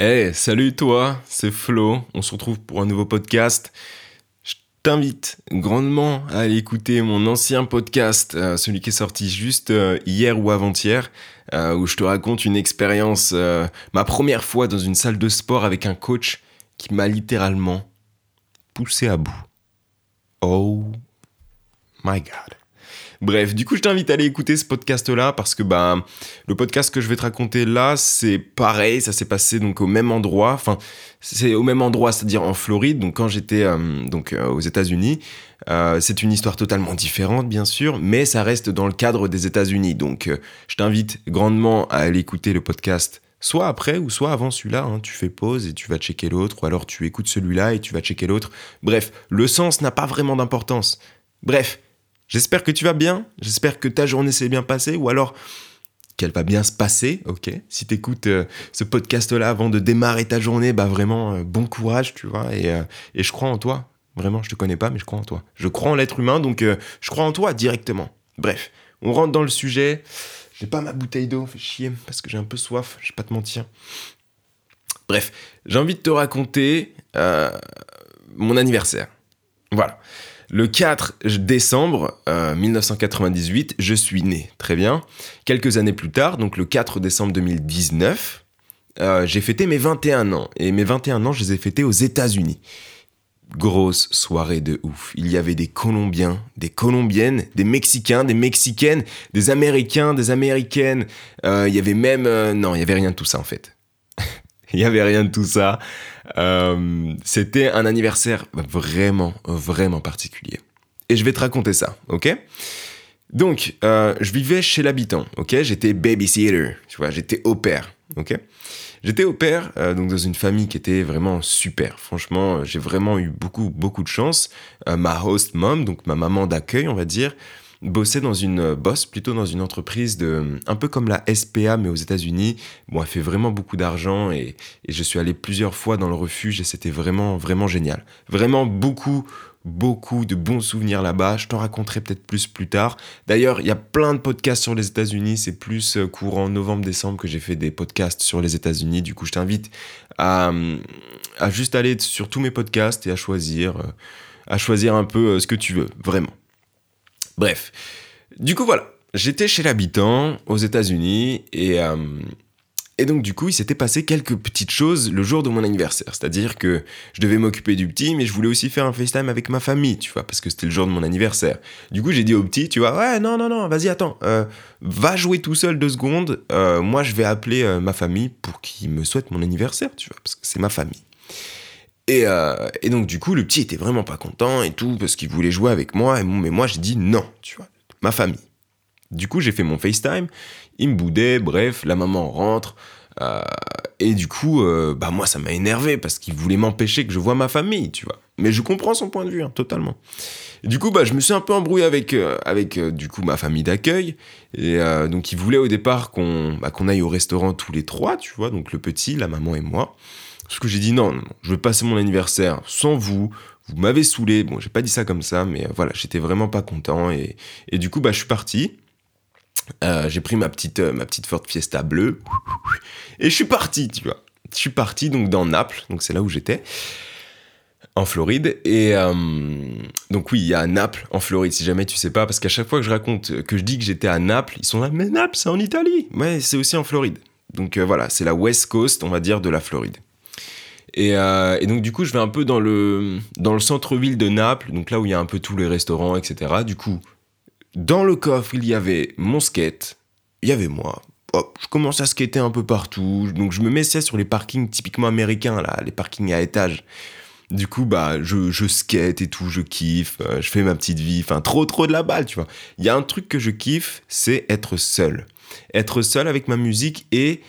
Hey, salut toi, c'est Flo. On se retrouve pour un nouveau podcast. Je t'invite grandement à aller écouter mon ancien podcast, euh, celui qui est sorti juste euh, hier ou avant-hier, euh, où je te raconte une expérience, ma première fois dans une salle de sport avec un coach qui m'a littéralement poussé à bout. Oh my god. Bref, du coup, je t'invite à aller écouter ce podcast-là parce que bah, le podcast que je vais te raconter là, c'est pareil, ça s'est passé donc au même endroit. Enfin, c'est au même endroit, c'est-à-dire en Floride. Donc quand j'étais euh, euh, aux États-Unis, euh, c'est une histoire totalement différente, bien sûr, mais ça reste dans le cadre des États-Unis. Donc, je t'invite grandement à aller écouter le podcast soit après ou soit avant celui-là. Hein. Tu fais pause et tu vas checker l'autre, ou alors tu écoutes celui-là et tu vas checker l'autre. Bref, le sens n'a pas vraiment d'importance. Bref, J'espère que tu vas bien, j'espère que ta journée s'est bien passée, ou alors qu'elle va bien se passer, ok? Si tu écoutes euh, ce podcast-là avant de démarrer ta journée, bah vraiment, euh, bon courage, tu vois, et, euh, et, je crois en toi. Vraiment, je te connais pas, mais je crois en toi. Je crois en l'être humain, donc je crois en toi directement. Bref, on rentre dans le sujet. J'ai pas ma bouteille d'eau, fait chier, parce que j'ai un peu soif, je vais pas te mentir. Bref, j'ai envie de te raconter mon anniversaire. Voilà. Le 4 décembre 1998, euh, je suis né. Très bien. Quelques années plus tard, donc le 4 décembre 2019, euh, j'ai fêté mes 21 ans. Et mes 21 ans, je les ai fêtés aux États-Unis. Grosse soirée de ouf. Il y avait des Colombiens, des Colombiennes, des Mexicains, des Mexicaines, des Américains, des Américaines. Euh, il y avait même... non, il y avait rien de tout ça en fait. il y avait rien de tout ça. Euh, c'était un anniversaire vraiment, vraiment particulier. Et je vais te raconter ça, ok? Donc, euh, je vivais chez l'habitant, ok? J'étais babysitter, tu vois, j'étais au père, ok? J'étais au père, euh, donc dans une famille qui était vraiment super. Franchement, j'ai vraiment eu beaucoup, beaucoup de chance. ma host mom, donc ma maman d'accueil, on va dire, bossait dans une bosse plutôt dans une entreprise de un peu comme la SPA mais aux États-Unis. Bon, elle fait vraiment beaucoup d'argent et, et, je suis allé plusieurs fois dans le refuge et c'était vraiment vraiment génial. Vraiment beaucoup beaucoup de bons souvenirs là-bas. Je t'en raconterai peut-être plus plus tard. D'ailleurs, il y a plein de podcasts sur les États-Unis. C'est plus euh, courant novembre-décembre que j'ai fait des podcasts sur les États-Unis. Du coup, je t'invite à, à juste aller sur tous mes podcasts et à choisir, euh, à choisir un peu euh, ce que tu veux, vraiment. Bref. Du coup, voilà. J'étais chez l'habitant aux États-Unis et, euh, et donc, du coup, il s'était passé quelques petites choses le jour de mon anniversaire. C'est-à-dire que je devais m'occuper du petit, mais je voulais aussi faire un FaceTime avec ma famille, tu vois, parce que c'était le jour de mon anniversaire. Du coup, j'ai dit au petit, tu vois, ouais, non, non, non, vas-y, attends, euh, va jouer tout seul deux secondes. Euh, moi, je vais appeler ma famille pour qu'ils me souhaitent mon anniversaire, tu vois, parce que c'est ma famille. Euh, et, donc, du coup, le petit était vraiment pas content et tout, parce qu'il voulait jouer avec moi. Et mais moi, j'ai dit non, tu vois, ma famille. Du coup, j'ai fait mon FaceTime, il me boudait, bref, la maman rentre. Euh, et du coup, euh, bah moi, ça m'a énervé parce qu'il voulait m'empêcher que je voie ma famille, tu vois. Mais je comprends son point de vue, hein, totalement. du coup, bah, je me suis un peu embrouillé avec, avec du coup, ma famille d'accueil. Et donc, il voulait au départ qu'on bah, aille au restaurant tous les trois, tu vois, donc le petit, la maman et moi. Parce que j'ai dit non, non, je veux passer mon anniversaire sans vous. Vous m'avez saoulé. Bon, j'ai pas dit ça comme ça, mais euh, voilà, j'étais vraiment pas content. Et, et, du coup, bah, je suis parti. Euh, j'ai pris ma petite, euh, ma petite Ford Fiesta bleue. Et je suis parti, tu vois. Je suis parti donc dans Naples, donc c'est là où j'étais en Floride. Et donc oui, il y a Naples en Floride, si jamais tu sais pas, parce qu'à chaque fois que je raconte, que je dis que j'étais à Naples, ils sont là, mais Naples, c'est en Italie. Ouais, c'est aussi en Floride. Donc voilà, c'est la West Coast, on va dire, de la Floride. Euh, et, donc du coup, je vais un peu dans le, dans le centre-ville de Naples, donc là où il y a un peu tous les restaurants, etc. Du coup, dans le coffre, il y avait mon skate, il y avait moi. Hop, je commence à skater un peu partout, donc je me ça sur les parkings typiquement américains, là, les parkings à étage. Du coup, bah, je, je skate et tout, je kiffe, euh, je fais ma petite vie, enfin, trop, trop de la balle, tu vois. Il y a un truc que je kiffe, c'est être seul. Être seul avec ma musique et,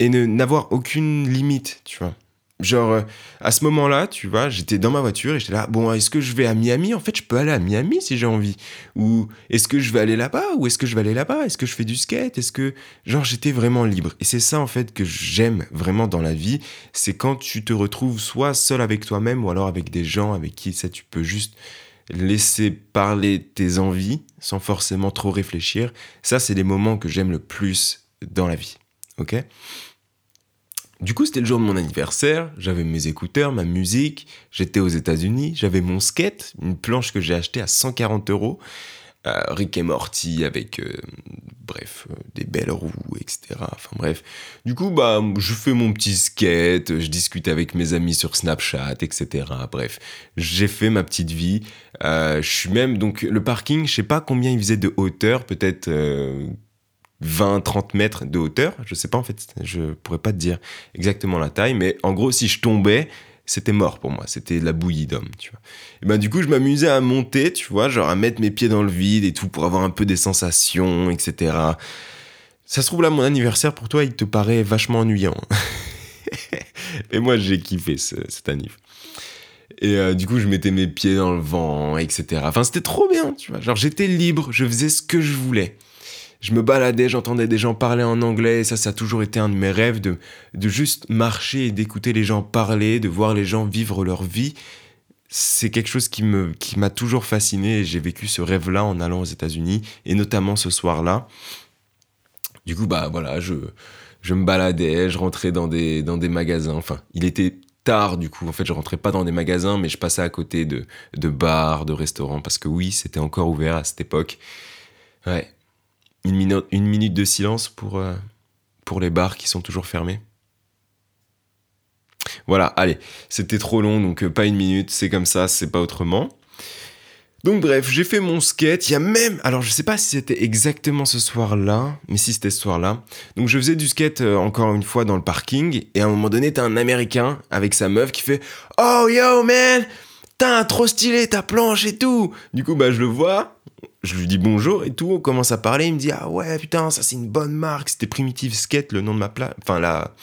et n'avoir aucune limite, tu vois. Genre, euh, à ce moment-là, tu vois, j'étais dans ma voiture et j'étais là, bon, est-ce que je vais à Miami? En fait, je peux aller à Miami si j'ai envie. Ou est-ce que je vais aller là-bas? Ou est-ce que je vais aller là-bas? Est-ce que je fais du skate? Est-ce que. Genre, j'étais vraiment libre. Et c'est ça, en fait, que j'aime vraiment dans la vie. C'est quand tu te retrouves soit seul avec toi-même ou alors avec des gens avec qui, ça, tu peux juste laisser parler tes envies sans forcément trop réfléchir. Ça, c'est les moments que j'aime le plus dans la vie. Ok? Du coup, c'était le jour de mon anniversaire, j'avais mes écouteurs, ma musique, j'étais aux États-Unis, j'avais mon skate, une planche que j'ai achetée à 140 euros. Euh, Rick et Morty avec, euh, bref, euh, des belles roues, etc. Enfin bref. Du coup, bah, je fais mon petit skate, je discute avec mes amis sur Snapchat, etc. Bref, j'ai fait ma petite vie. je suis même, donc, le parking, je sais pas combien il faisait de hauteur, peut-être 20, 30 mètres de hauteur. Je sais pas, en fait, je pourrais pas te dire exactement la taille, mais en gros, si je tombais, c'était mort pour moi, c'était la bouillie d'homme, tu vois. Et ben du coup, je m'amusais à monter, tu vois, genre à mettre mes pieds dans le vide et tout pour avoir un peu des sensations, etc. Ça se trouve là, mon anniversaire pour toi, il te paraît vachement ennuyant. Mais moi, j'ai kiffé cet anniversaire. Et euh, du coup, je mettais mes pieds dans le vent, etc. Enfin, c'était trop bien, tu vois. Genre, j'étais libre, je faisais ce que je voulais je me baladais, j'entendais des gens parler en anglais, et ça, ça a toujours été un de mes rêves, de, de juste marcher et d'écouter les gens parler, de voir les gens vivre leur vie. C'est quelque chose qui me qui m'a toujours fasciné et j'ai vécu ce rêve-là en allant aux États-Unis et notamment ce soir-là. Du coup, bah voilà, je, je me baladais, je rentrais dans des, dans des magasins. Enfin, il était tard du coup. En fait, je rentrais pas dans des magasins, mais je passais à côté de, de bars, de restaurants, parce que oui, c'était encore ouvert à cette époque. Ouais, une, minute, une minute de silence pour, euh, pour les bars qui sont toujours fermés. Voilà, allez, c'était trop long, donc euh, pas une minute, c'est comme ça, c'est pas autrement. Donc bref, j'ai fait mon skate, il y a même, alors je sais pas si c'était exactement ce soir-là, mais si c'était ce soir-là. Donc je faisais du skate euh, encore une fois dans le parking, et à un moment donné, t'as un Américain avec sa meuf qui fait « Oh yo man, t'as trop stylé ta planche et tout !» Du coup, bah je le vois, je lui dis bonjour et tout, on commence à parler, il me dit ah ouais putain ça c'est une bonne marque, c'était Primitive Skate le nom de ma pla enfin la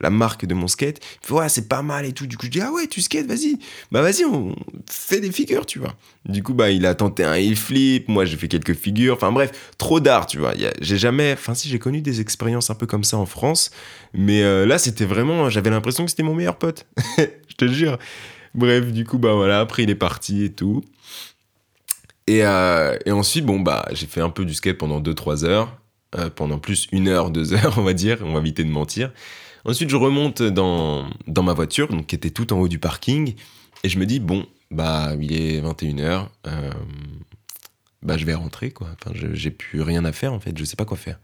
la marque de mon skate. Il c'est pas mal et tout. Du coup je dis ah ouais tu skate vas-y, bah vas-y on fait des figures tu vois. Du coup bah il a tenté un heel flip, moi j'ai fait quelques figures, enfin bref trop d'art tu vois. J'ai jamais, enfin si j'ai connu des expériences un peu comme ça en France, mais euh, là c'était vraiment, j'avais l'impression que c'était mon meilleur pote, je te jure. Bref du coup bah voilà après il est parti et tout. Euh, et, ensuite, bon, bah, j'ai fait un peu du skate pendant 2-3 heures, euh, pendant plus une heure, deux heures, on va dire, on va éviter de mentir. Ensuite, je remonte dans, dans ma voiture, donc, qui était tout en haut du parking, et je me dis, bon, bah, il est 21h, euh, bah, je vais rentrer, quoi. Enfin, j'ai plus rien à faire, en fait, je sais pas quoi faire.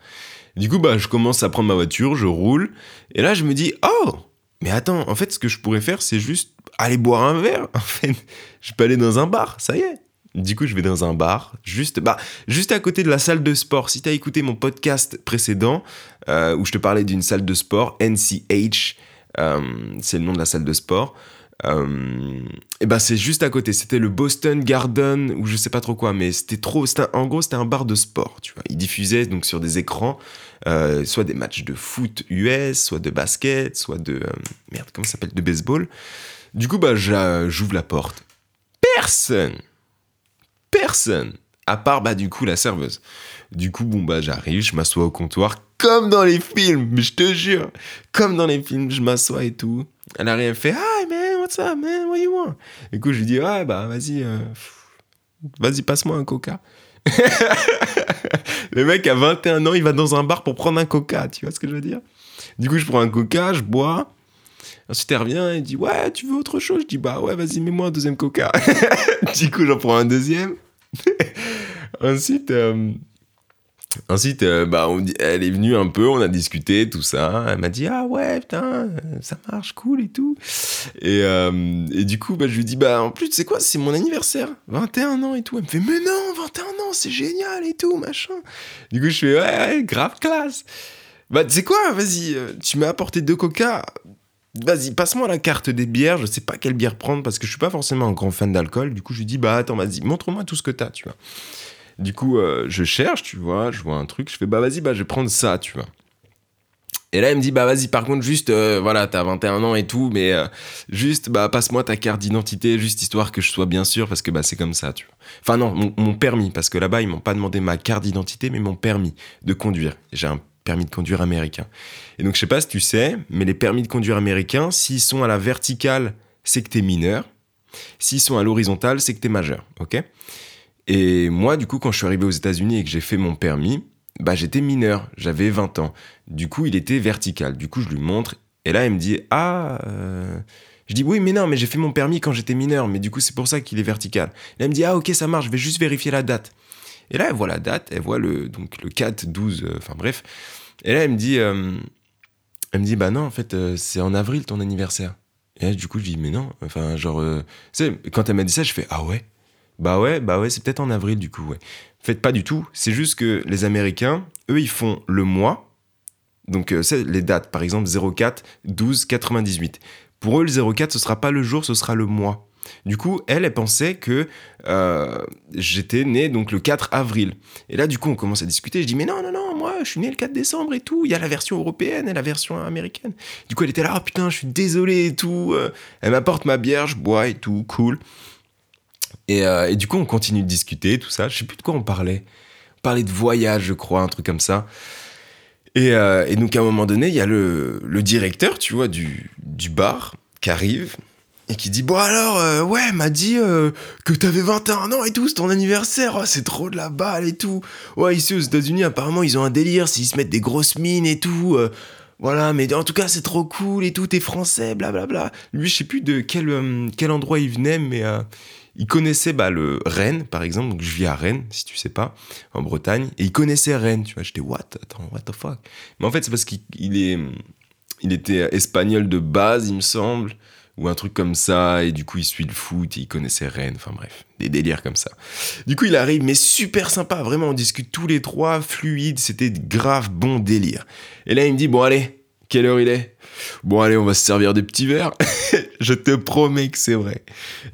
Du coup, bah, je commence à prendre ma voiture, je roule, et là, je me dis, oh, mais attends, en fait, ce que je pourrais faire, c'est juste aller boire un verre. En fait, je peux aller dans un bar, ça y est. Du coup, je vais dans un bar, juste, bah, juste à côté de la salle de sport. Si tu as écouté mon podcast précédent, euh, où je te parlais d'une salle de sport, NCH, euh, c'est le nom de la salle de sport, euh, et ben c'est juste à côté. C'était le Boston Garden, ou je sais pas trop quoi, mais c'était trop. en gros, c'était un bar de sport, tu vois. Ils diffusaient donc sur des écrans, soit des matchs de foot US, soit de basket, soit de. merde, comment ça s'appelle? De baseball. Du coup, bah, j'ouvre la porte. Personne personne. À part, bah, du coup, la serveuse. Du coup, bon, bah, j'arrive, je m'assois au comptoir, comme dans les films, je te jure. Comme dans les films, je m'assois et tout. Elle arrive, elle fait, Hi, man, what's up, man, what you want? Du coup, je lui dis, ah, bah, vas-y, euh, vas-y, passe-moi un coca. le mec a 21 ans, il va dans un bar pour prendre un coca, tu vois ce que je veux dire? Du coup, je prends un coca, je bois. Ensuite, elle revient et dit Ouais, tu veux autre chose Je dis Bah ouais, vas-y, mets-moi un deuxième coca. du coup, j'en prends un deuxième. ensuite, euh, ensuite euh, bah, on elle est venue un peu, on a discuté, tout ça. Elle m'a dit Ah ouais, putain, ça marche, cool et tout. Et, euh, et du coup, bah, je lui dis Bah en plus, sais quoi, c'est mon anniversaire, 21 ans et tout. Elle me fait Mais non, 21 ans, c'est génial et tout, machin. Du coup, je fais Ouais, ouais grave classe. Bah, tu sais quoi, vas-y, tu m'as apporté deux coca Vas-y, passe-moi la carte des bières. Je sais pas quelle bière prendre parce que je suis pas forcément un grand fan d'alcool. Du coup, je lui dis, bah attends, vas-y, montre-moi tout ce que t'as, tu vois. Du coup, euh, je cherche, tu vois, je vois un truc, je fais, bah vas-y, bah je vais prendre ça, tu vois. Et là, elle me dit, bah vas-y, par contre, juste, euh, voilà, t'as 21 ans et tout, mais euh, juste, bah passe-moi ta carte d'identité, juste histoire que je sois bien sûr, parce que bah c'est comme ça, tu vois. Enfin non, mon, mon permis, parce que là-bas, ils m'ont pas demandé ma carte d'identité, mais mon permis de conduire. J'ai un permis de conduire américain. Et donc, je sais pas si tu sais, mais les permis de conduire américains, s'ils sont à la verticale, c'est que t'es mineur. S'ils sont à l'horizontale, c'est que t'es majeur, ok? Et moi, du coup, quand je suis arrivé aux États-Unis et que j'ai fait mon permis, bah j'étais mineur, j'avais 20 ans. Du coup, il était vertical. Du coup, je lui montre Et là, elle me dit Ah. euh, Je dis Oui, mais non, mais j'ai fait mon permis quand j'étais mineur, mais du coup, c'est pour ça qu'il est vertical. Et elle me dit Ah, ok, ça marche, je vais juste vérifier la date. Et là, elle voit la date, elle voit le, donc, le 4, 12, euh, enfin bref. Et là, elle me dit euh, Elle me dit Bah non, en fait, euh, c'est en avril ton anniversaire. Et là, du coup, je dis Mais non, enfin, genre. euh, tu sais, quand elle m'a dit ça, je fais Ah ouais? Bah ouais, bah ouais, c'est peut-être en avril, du coup, ouais. En fait, pas du tout. C'est juste que les Américains, eux, ils font le mois. Donc, c'est les dates. Par exemple, 04, 12, 98. Pour eux, le 04, ce sera pas le jour, ce sera le mois. Du coup, elle, elle pensait que euh, j'étais né donc le 4 avril. Et là, du coup, on commence à discuter. Je dis, mais non, non, non, moi, je suis né le 4 décembre et tout. Il y a la version européenne et la version américaine. Du coup, elle était là, oh putain, je suis désolé et tout. Euh, Elle m'apporte ma bière, je bois et tout, cool. Et, euh, et du coup, on continue de discuter, tout ça. Je sais plus de quoi on parlait. On parlait de voyage, je crois, un truc comme ça. Et, donc, à un moment donné, il y a le, le directeur, tu vois, du, du bar qui arrive et qui dit Bon, alors, euh, ouais, m'a dit euh, que t'avais 21 ans et tout, c'est ton anniversaire, Oh, c'est trop de la balle et tout. Ouais, ici aux États-Unis, apparemment, ils ont un délire, s'ils se mettent des grosses mines et tout. euh, voilà, mais en tout cas, c'est trop cool et tout, t'es français, blablabla. Lui, je sais plus de quel, endroit il venait, mais il connaissait bah, le Rennes, par exemple. Donc, je vis à Rennes, si tu sais pas, en Bretagne. Et il connaissait Rennes, tu vois. J'étais, what? Attends, what the fuck? Mais en fait, c'est parce qu'il il est, était espagnol de base, il me semble, ou un truc comme ça. Et du coup, il suit le foot et il connaissait Rennes. Enfin, bref, des délires comme ça. Du coup, il arrive, mais super sympa. Vraiment, on discute tous les trois, fluide. C'était grave bon délire. Et là, il me dit, bon, allez, quelle heure il est? Bon, allez, on va se servir des petits verres. je te promets que c'est vrai.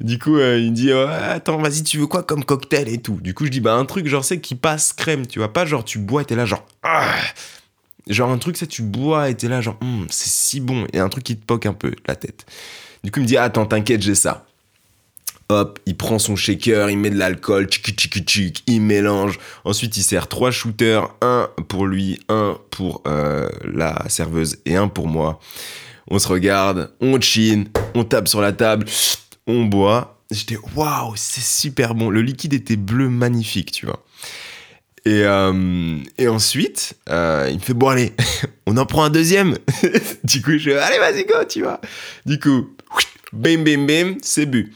Du coup, euh, il me dit, attends, vas-y, tu veux quoi comme cocktail et tout? Du coup, je dis, bah, un truc, genre, c'est qui passe crème, tu vois. Pas genre, tu bois t'es là, genre, ah Genre, un truc, c'est tu bois et t'es là, genre, Hum, c'est si bon. Et un truc qui te poque un peu la tête. Du coup, il me dit, attends, t'inquiète, j'ai ça. Hop, il prend son shaker, il met de l'alcool, tchic tchic tchic, il mélange. Ensuite, il sert trois shooters, un pour lui, un pour euh, la serveuse et un pour moi. On se regarde, on chine, on tape sur la table, on boit. J'étais waouh, c'est super bon. Le liquide était bleu magnifique, tu vois. Et, euh, ensuite, euh, il me fait bon allez, on en prend un deuxième. du coup, je fais allez vas-y go, tu vois. Du coup, bim bim bim, c'est bu.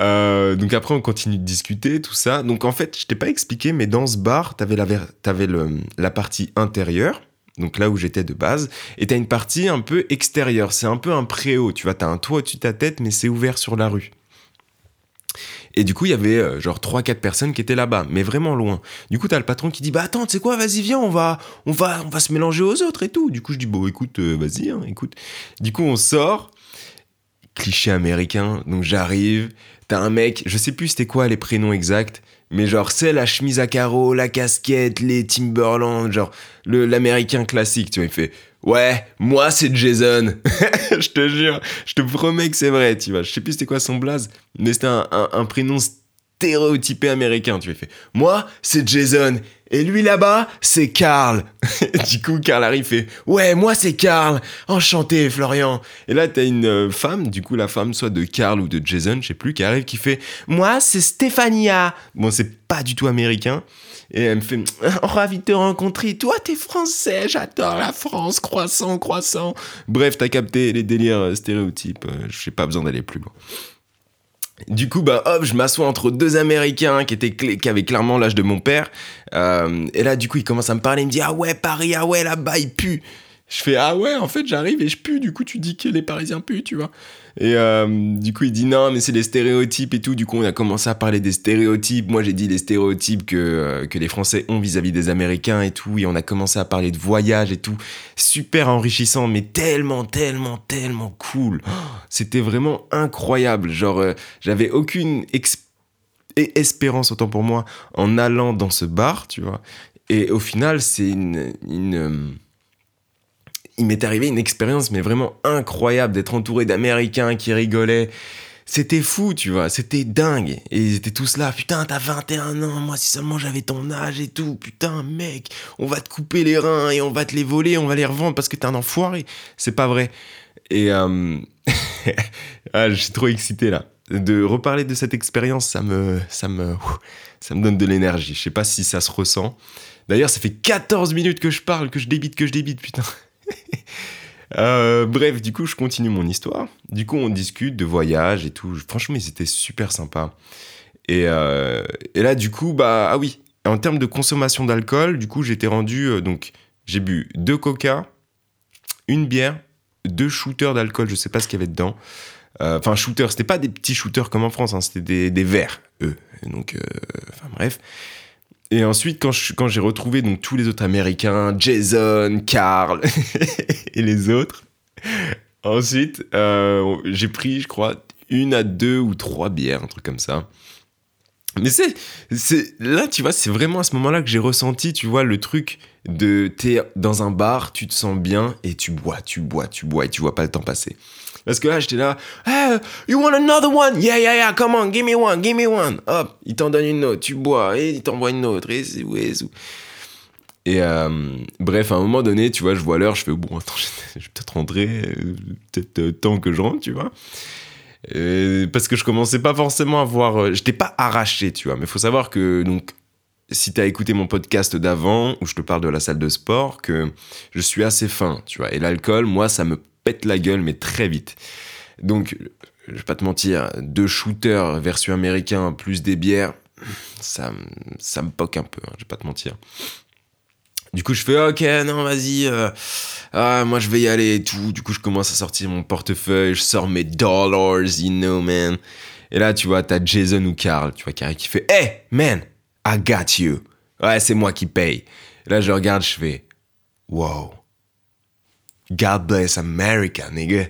Euh, donc après, on continue de discuter, tout ça. Donc en fait, je t'ai pas expliqué, mais dans ce bar, t'avais la, t'avais le, la partie intérieure, donc là où j'étais de base, et t'as une partie un peu extérieure. C'est un peu un préau, tu vois. T'as un toit au-dessus de ta tête, mais c'est ouvert sur la rue. Et du coup, il y avait euh, genre 3-4 personnes qui étaient là-bas, mais vraiment loin. Du coup, t'as le patron qui dit Bah attends, tu sais quoi, vas-y, viens, on va, on, va, on va se mélanger aux autres et tout. Du coup, je dis Bon, écoute, euh, vas-y, hein, écoute. Du coup, on sort. Cliché américain, donc j'arrive. T'as un mec, je sais plus c'était quoi les prénoms exacts, mais genre c'est la chemise à carreaux, la casquette, les Timberland, genre le l'américain classique, tu vois, il fait Ouais, moi c'est Jason. je te jure, je te promets que c'est vrai, tu vois. Je sais plus c'était quoi son blaze, mais c'était un, un- un prénom stéréotypé américain, tu. Il fait Moi c'est Jason. Et lui là-bas, c'est Carl. du coup, Carl arrive fait Ouais, moi c'est Carl. Enchanté, Florian. Et là, t'as une euh, femme, du coup, la femme, soit de Carl ou de Jason, je sais plus, qui arrive, qui fait Moi c'est Stéphania. Bon, c'est pas du tout américain. Et elle me fait oh, Ravi de te rencontrer. Toi, t'es français, j'adore la France, croissant, croissant. Bref, t'as capté les délires euh, stéréotypes. euh, J'ai pas besoin d'aller plus loin. Du coup, bah hop, je m'assois entre deux Américains qui, étaient qui avaient clairement l'âge de mon père. Euh, et là, du coup, il commence à me parler. Il me dit Ah ouais, Paris, ah ouais, là-bas, il pue. Je fais Ah ouais, en fait, j'arrive et je pue. Du coup, tu dis que les Parisiens puent, tu vois. Et euh, du coup, il dit Non, mais c'est les stéréotypes et tout. Du coup, on a commencé à parler des stéréotypes. Moi, j'ai dit les stéréotypes que, euh, que les Français ont vis-à-vis des Américains et tout. Et on a commencé à parler de voyage et tout. Super enrichissant, mais tellement, tellement, tellement cool. Oh, C'était vraiment incroyable. Genre, euh, j'avais aucune et espérance, autant pour moi, en allant dans ce bar, tu vois. Et au final, c'est une. Il m'est arrivé une expérience, mais vraiment incroyable, d'être entouré d'Américains qui rigolaient. C'était fou, tu vois, c'était dingue. Et ils étaient tous là, putain, t'as 21 ans, moi si seulement j'avais ton âge et tout, putain, mec, on va te couper les reins et on va te les voler, on va les revendre parce que t'es un enfoiré. C'est pas vrai. Et euh... ah, je suis trop excité là. De reparler de cette expérience, ça me, ça me, ça me donne de l'énergie. Je sais pas si ça se ressent. D'ailleurs, ça fait 14 minutes que je parle, que je débite, que je débite, putain. Euh, bref, du coup, je continue mon histoire. Du coup, on discute de voyage et tout. Franchement, c'était super sympa. Et, euh, là, du coup, bah, ah oui, en termes de consommation d'alcool, du coup, j'étais rendu. Euh, donc, j'ai bu deux coca, une bière, deux shooters d'alcool, je sais pas ce qu'il y avait dedans. Enfin, shooters, c'était pas des petits shooters comme en France, hein, c'était des, des verres, eux. Donc, enfin, bref. Et ensuite, quand, j'ai retrouvé donc tous les autres Américains, Jason, Carl et les autres, ensuite, euh, j'ai pris, je crois, une à deux ou trois bières, un truc comme ça. Mais c'est, là, tu vois, c'est vraiment à ce moment-là que j'ai ressenti, tu vois, le truc de t'es dans un bar, tu te sens bien et tu bois, tu bois, tu bois et tu vois pas le temps passer. Parce que là, j'étais là, hey, you want another one? Yeah, yeah, yeah, come on, give me one, give me one. Hop, il t'en donne une autre, tu bois, et il t'envoie une autre, et ouais, et euh, bref, à un moment donné, tu vois, je vois l'heure, je fais, bon, attends, je vais peut-être rentrer, euh, peut-être euh, temps que je rentre, tu vois. Parce que je commençais pas forcément à voir, j'étais pas arraché, tu vois, mais faut savoir que, donc, si t'as écouté mon podcast d'avant, où je te parle de la salle de sport, que je suis assez fin, tu vois, et l'alcool, moi, ça me pète la gueule, mais très vite. Donc, je vais pas te mentir, deux shooters version américain plus des bières, ça, ça me poque un peu, hein, je vais pas te mentir. Du coup, je fais ok, non, vas-y, euh, ah, moi je vais y aller et tout. Du coup, je commence à sortir mon portefeuille, je sors mes dollars, you know, man. Et là, tu vois, t'as Jason ou Carl, tu vois, Carl qui fait Hey, man, I got you. Ouais, c'est moi qui paye. Là, je regarde, je fais Wow. God bless America, nigga.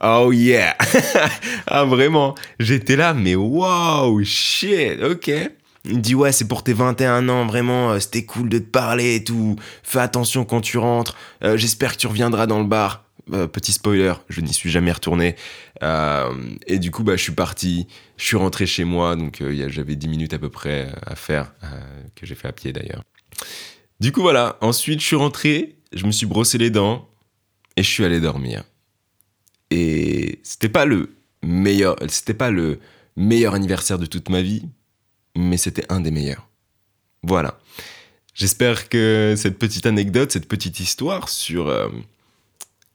Oh yeah. ah vraiment, j'étais là, mais wow, shit, ok. Il me dit ouais, c'est pour tes 21 ans, vraiment, euh, c'était cool de te parler et tout. Fais attention quand tu rentres. Euh, j'espère que tu reviendras dans le bar. Euh, petit spoiler, je n'y suis jamais retourné. et du coup, bah, je suis parti. Je suis rentré chez moi, donc j'avais 10 minutes à peu près à faire, que j'ai fait à pied d'ailleurs. Du coup, voilà. Ensuite, je suis rentré, je me suis brossé les dents, et je suis allé dormir. Et c'était pas le meilleur, c'était pas le meilleur anniversaire de toute ma vie, mais c'était un des meilleurs. Voilà. J'espère que cette petite anecdote, cette petite histoire sur, euh,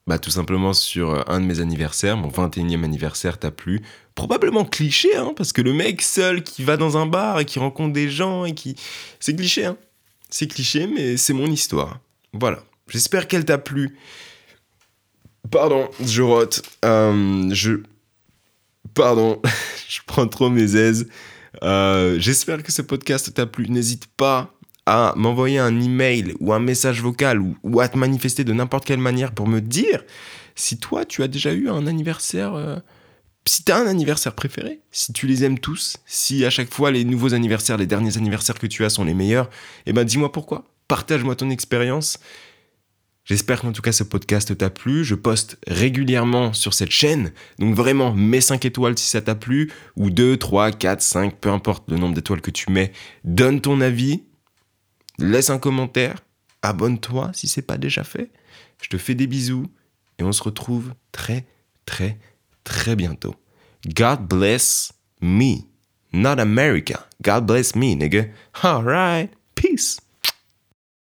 bah tout simplement sur euh, un de mes anniversaires, mon 21e anniversaire t'a plu. Probablement cliché, hein, parce que le mec seul qui va dans un bar et qui rencontre des gens et qui... C'est cliché, hein. C'est cliché, mais c'est mon histoire. Voilà. J'espère qu'elle t'a plu. Pardon, je rote. Euh, je. Pardon, je prends trop mes aises. Euh, j'espère que ce podcast t'a plu. N'hésite pas à m'envoyer un email ou un message vocal ou, à te manifester de n'importe quelle manière pour me dire si toi tu as déjà eu un anniversaire. Euh, si tu as un anniversaire préféré, si tu les aimes tous, si à chaque fois les nouveaux anniversaires, les derniers anniversaires que tu as sont les meilleurs, eh ben dis-moi pourquoi. Partage-moi ton expérience. J'espère qu'en tout cas ce podcast t'a plu. Je poste régulièrement sur cette chaîne. Donc vraiment, mets 5 étoiles si ça t'a plu. Ou 2, 3, 4, 5, peu importe le nombre d'étoiles que tu mets. Donne ton avis. Laisse un commentaire. Abonne-toi si c'est pas déjà fait. Je te fais des bisous. Et on se retrouve très, très, très bientôt. God bless me. Not America. God bless me, nigga. Alright. Peace.